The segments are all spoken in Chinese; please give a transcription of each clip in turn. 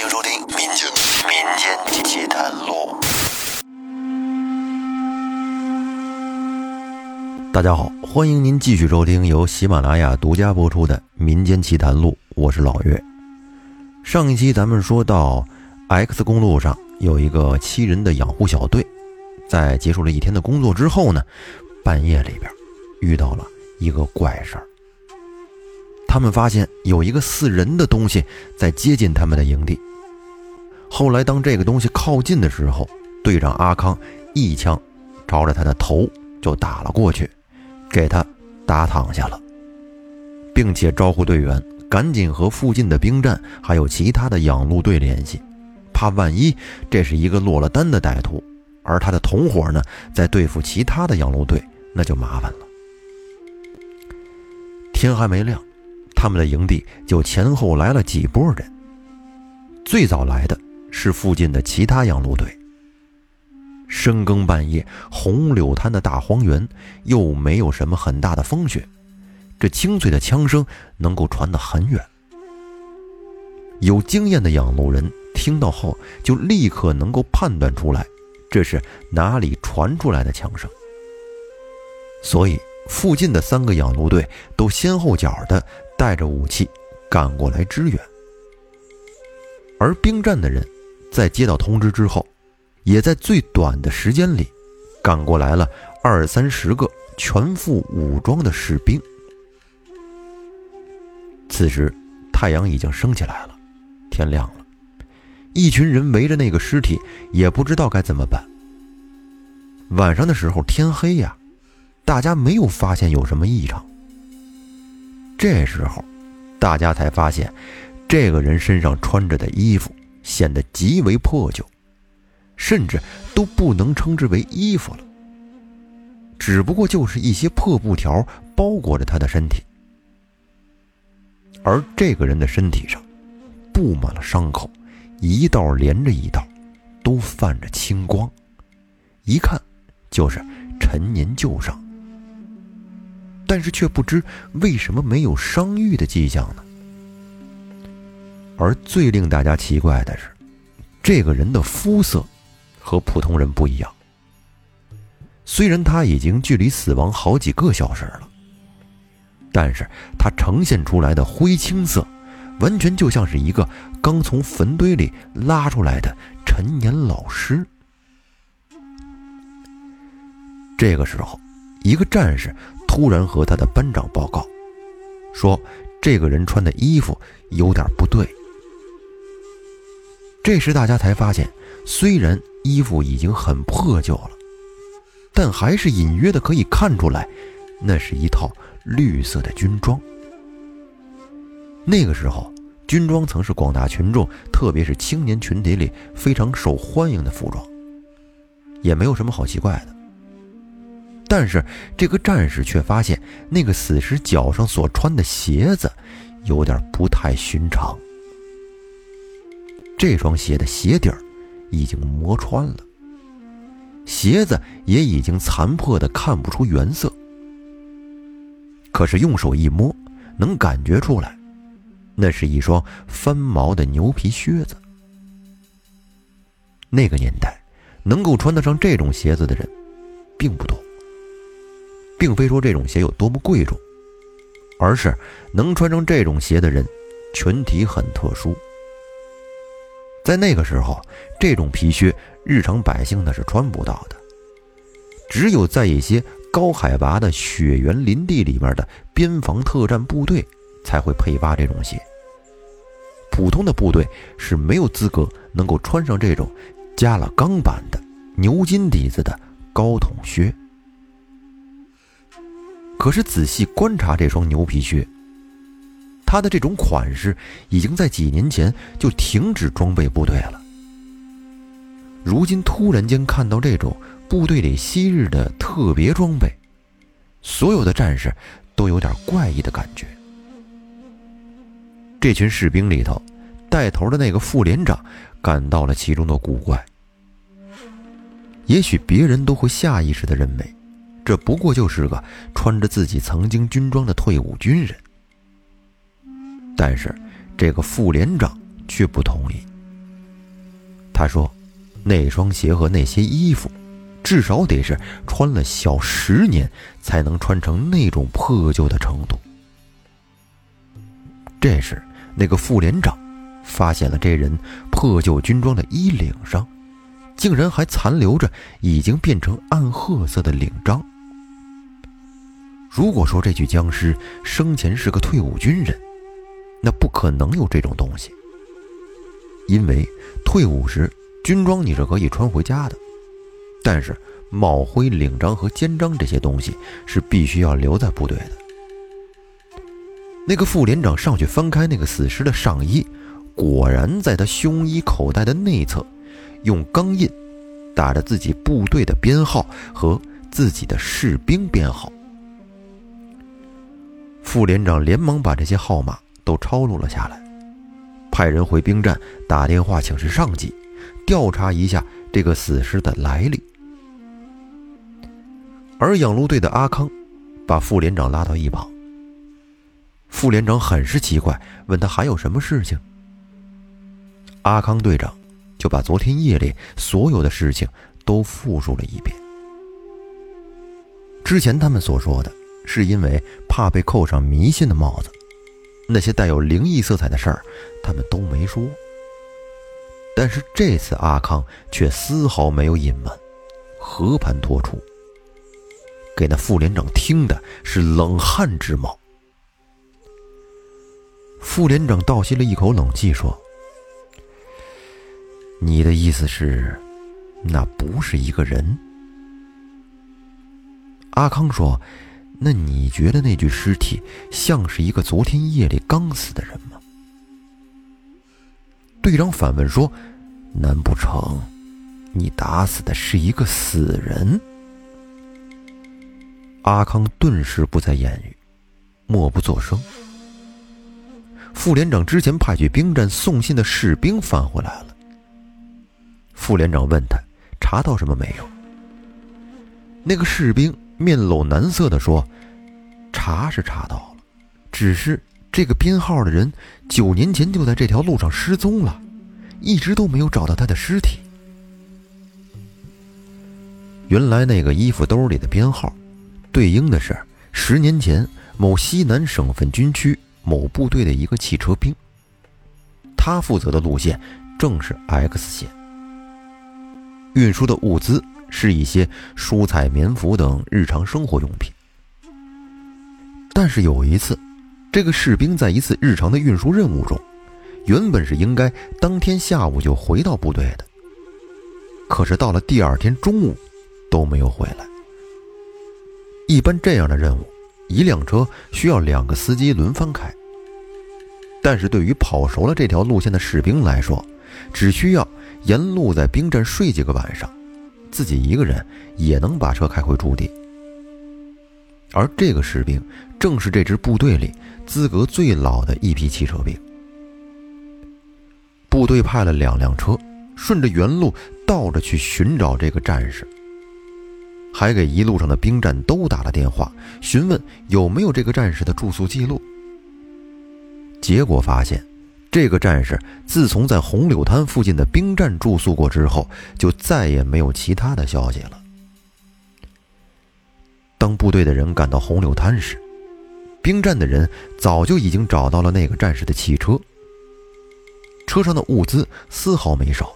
欢迎收听《民间民间奇谈录》。大家好，欢迎您继续收听由喜马拉雅独家播出的《民间奇谈录》，我是老岳。上一期咱们说到，X 公路上有一个七人的养护小队，在结束了一天的工作之后呢，半夜里边遇到了一个怪事儿。他们发现有一个似人的东西在接近他们的营地。后来，当这个东西靠近的时候，队长阿康一枪朝着他的头就打了过去，给他打躺下了，并且招呼队员赶紧和附近的兵站还有其他的养路队联系，怕万一这是一个落了单的歹徒，而他的同伙呢在对付其他的养路队，那就麻烦了。天还没亮。他们的营地就前后来了几波人。最早来的是附近的其他养路队。深更半夜，红柳滩的大荒原，又没有什么很大的风雪，这清脆的枪声能够传得很远。有经验的养路人听到后，就立刻能够判断出来，这是哪里传出来的枪声。所以，附近的三个养路队都先后脚的。带着武器赶过来支援，而兵站的人在接到通知之后，也在最短的时间里赶过来了二三十个全副武装的士兵。此时太阳已经升起来了，天亮了，一群人围着那个尸体，也不知道该怎么办。晚上的时候天黑呀，大家没有发现有什么异常。这时候，大家才发现，这个人身上穿着的衣服显得极为破旧，甚至都不能称之为衣服了，只不过就是一些破布条包裹着他的身体。而这个人的身体上布满了伤口，一道连着一道，都泛着青光，一看就是陈年旧伤。但是却不知为什么没有伤愈的迹象呢？而最令大家奇怪的是，这个人的肤色和普通人不一样。虽然他已经距离死亡好几个小时了，但是他呈现出来的灰青色，完全就像是一个刚从坟堆里拉出来的陈年老尸。这个时候，一个战士。突然和他的班长报告，说这个人穿的衣服有点不对。这时大家才发现，虽然衣服已经很破旧了，但还是隐约的可以看出来，那是一套绿色的军装。那个时候，军装曾是广大群众，特别是青年群体里非常受欢迎的服装，也没有什么好奇怪的。但是这个战士却发现，那个死尸脚上所穿的鞋子有点不太寻常。这双鞋的鞋底儿已经磨穿了，鞋子也已经残破的看不出原色。可是用手一摸，能感觉出来，那是一双翻毛的牛皮靴子。那个年代，能够穿得上这种鞋子的人，并不多。并非说这种鞋有多么贵重，而是能穿上这种鞋的人群体很特殊。在那个时候，这种皮靴日常百姓那是穿不到的，只有在一些高海拔的雪原林地里面的边防特战部队才会配发这种鞋。普通的部队是没有资格能够穿上这种加了钢板的牛筋底子的高筒靴。可是仔细观察这双牛皮靴，它的这种款式已经在几年前就停止装备部队了。如今突然间看到这种部队里昔日的特别装备，所有的战士都有点怪异的感觉。这群士兵里头，带头的那个副连长感到了其中的古怪。也许别人都会下意识的认为。这不过就是个穿着自己曾经军装的退伍军人，但是这个副连长却不同意。他说，那双鞋和那些衣服，至少得是穿了小十年才能穿成那种破旧的程度。这时，那个副连长发现了这人破旧军装的衣领上，竟然还残留着已经变成暗褐色的领章。如果说这具僵尸生前是个退伍军人，那不可能有这种东西，因为退伍时军装你是可以穿回家的，但是帽徽、领章和肩章这些东西是必须要留在部队的。那个副连长上去翻开那个死尸的上衣，果然在他胸衣口袋的内侧，用钢印打着自己部队的编号和自己的士兵编号。副连长连忙把这些号码。都抄录了下来，派人回兵站打电话请示上级，调查一下这个死尸的来历。而养路队的阿康把副连长拉到一旁。副连长很是奇怪，问他还有什么事情。阿康队长就把昨天夜里所有的事情都复述了一遍。之前他们所说的是因为怕被扣上迷信的帽子。那些带有灵异色彩的事儿，他们都没说。但是这次阿康却丝毫没有隐瞒，和盘托出，给那副连长听的是冷汗直冒。副连长倒吸了一口冷气，说：“你的意思是，那不是一个人？”阿康说。那你觉得那具尸体像是一个昨天夜里刚死的人吗？队长反问说：“难不成你打死的是一个死人？”阿康顿时不再言语，默不作声。副连长之前派去兵站送信的士兵返回来了。副连长问他：“查到什么没有？”那个士兵。面露难色的说：“查是查到了，只是这个编号的人九年前就在这条路上失踪了，一直都没有找到他的尸体。原来那个衣服兜里的编号，对应的是十年前某西南省份军区某部队的一个汽车兵。他负责的路线正是 X 线，运输的物资。”是一些蔬菜、棉服等日常生活用品。但是有一次，这个士兵在一次日常的运输任务中，原本是应该当天下午就回到部队的，可是到了第二天中午都没有回来。一般这样的任务，一辆车需要两个司机轮番开。但是对于跑熟了这条路线的士兵来说，只需要沿路在兵站睡几个晚上。自己一个人也能把车开回驻地，而这个士兵正是这支部队里资格最老的一批汽车兵。部队派了两辆车，顺着原路倒着去寻找这个战士，还给一路上的兵站都打了电话，询问有没有这个战士的住宿记录。结果发现。这个战士自从在红柳滩附近的兵站住宿过之后，就再也没有其他的消息了。当部队的人赶到红柳滩时，兵站的人早就已经找到了那个战士的汽车，车上的物资丝毫没少，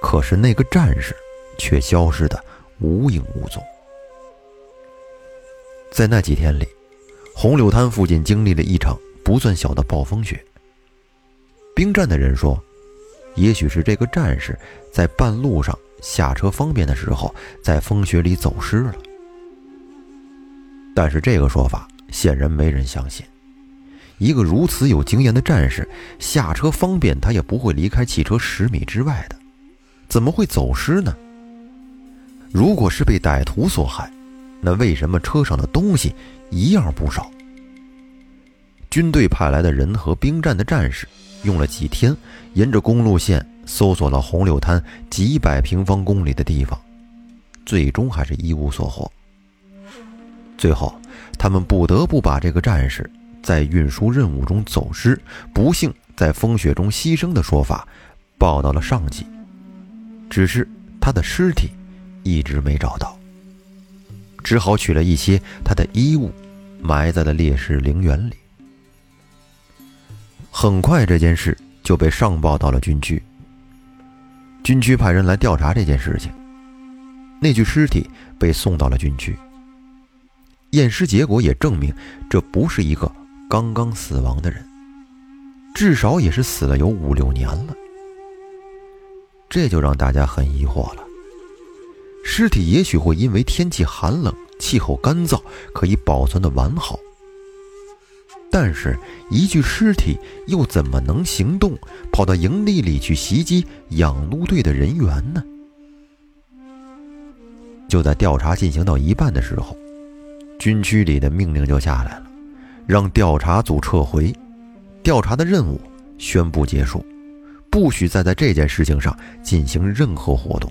可是那个战士却消失的无影无踪。在那几天里，红柳滩附近经历了一场不算小的暴风雪。兵站的人说：“也许是这个战士在半路上下车方便的时候，在风雪里走失了。”但是这个说法显然没人相信。一个如此有经验的战士下车方便，他也不会离开汽车十米之外的，怎么会走失呢？如果是被歹徒所害，那为什么车上的东西一样不少？军队派来的人和兵站的战士。用了几天，沿着公路线搜索了红柳滩几百平方公里的地方，最终还是一无所获。最后，他们不得不把这个战士在运输任务中走失、不幸在风雪中牺牲的说法报到了上级，只是他的尸体一直没找到，只好取了一些他的衣物，埋在了烈士陵园里。很快，这件事就被上报到了军区。军区派人来调查这件事情，那具尸体被送到了军区。验尸结果也证明，这不是一个刚刚死亡的人，至少也是死了有五六年了。这就让大家很疑惑了：尸体也许会因为天气寒冷、气候干燥，可以保存的完好，但是，一具尸体又怎么能行动，跑到营地里去袭击养路队的人员呢？就在调查进行到一半的时候。军区里的命令就下来了，让调查组撤回，调查的任务宣布结束，不许再在这件事情上进行任何活动。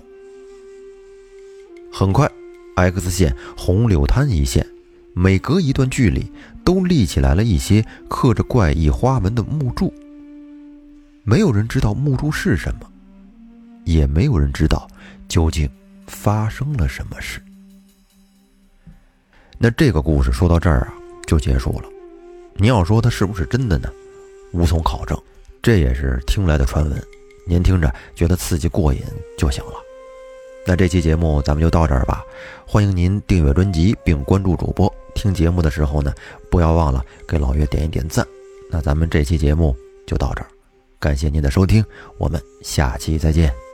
很快，X 线、红柳滩一线，每隔一段距离都立起来了一些刻着怪异花纹的木柱。没有人知道木柱是什么，也没有人知道究竟发生了什么事。那这个故事说到这儿啊，就结束了。您要说它是不是真的呢？无从考证，这也是听来的传闻。您听着觉得刺激过瘾就行了。那这期节目咱们就到这儿吧。欢迎您订阅专辑并关注主播。听节目的时候呢，不要忘了给老岳点一点赞。那咱们这期节目就到这儿，感谢您的收听，我们下期再见。